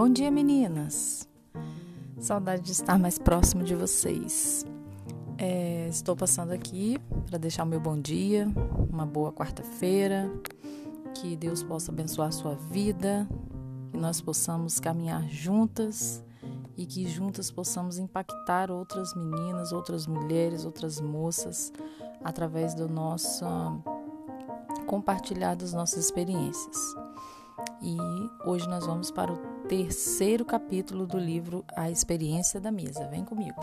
Bom dia, meninas! Saudade de estar mais próximo de vocês. É, estou passando aqui para deixar o meu bom dia, uma boa quarta-feira, que Deus possa abençoar a sua vida, que nós possamos caminhar juntas e que juntas possamos impactar outras meninas, outras mulheres, outras moças através do nosso compartilhar das nossas experiências. E hoje nós vamos para o terceiro capítulo do livro A Experiência da Mesa. Vem comigo.